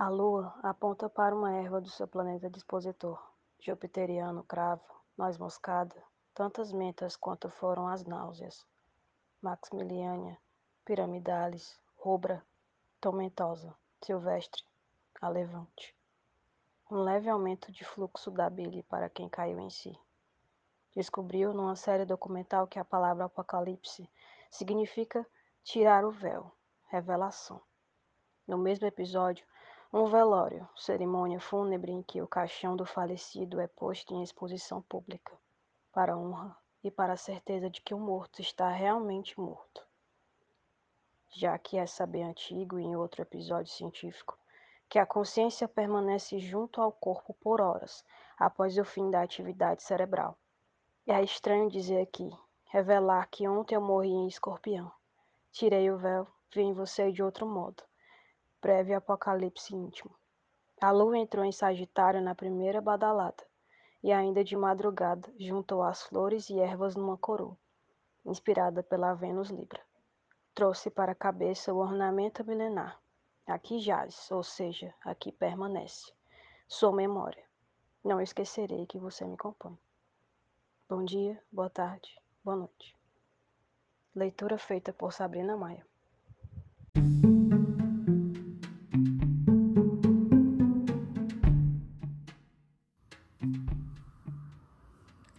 A lua aponta para uma erva do seu planeta dispositor, jupiteriano, cravo, noz moscada, tantas mentas quanto foram as náuseas. Maximiliania, piramidalis, rubra, tomentosa, silvestre, a levante. Um leve aumento de fluxo da bile para quem caiu em si. Descobriu numa série documental que a palavra apocalipse significa tirar o véu, revelação. No mesmo episódio, um velório, cerimônia fúnebre em que o caixão do falecido é posto em exposição pública, para honra e para a certeza de que o morto está realmente morto. Já que é saber antigo em outro episódio científico que a consciência permanece junto ao corpo por horas após o fim da atividade cerebral. É estranho dizer aqui, revelar que ontem eu morri em escorpião. Tirei o véu, vi em você de outro modo prévio apocalipse íntimo. A lua entrou em Sagitário na primeira badalada, e ainda de madrugada juntou as flores e ervas numa coroa, inspirada pela Vênus Libra. Trouxe para a cabeça o ornamento milenar. Aqui jaz, ou seja, aqui permanece. Sua memória. Não esquecerei que você me compõe. Bom dia, boa tarde, boa noite. Leitura feita por Sabrina Maia.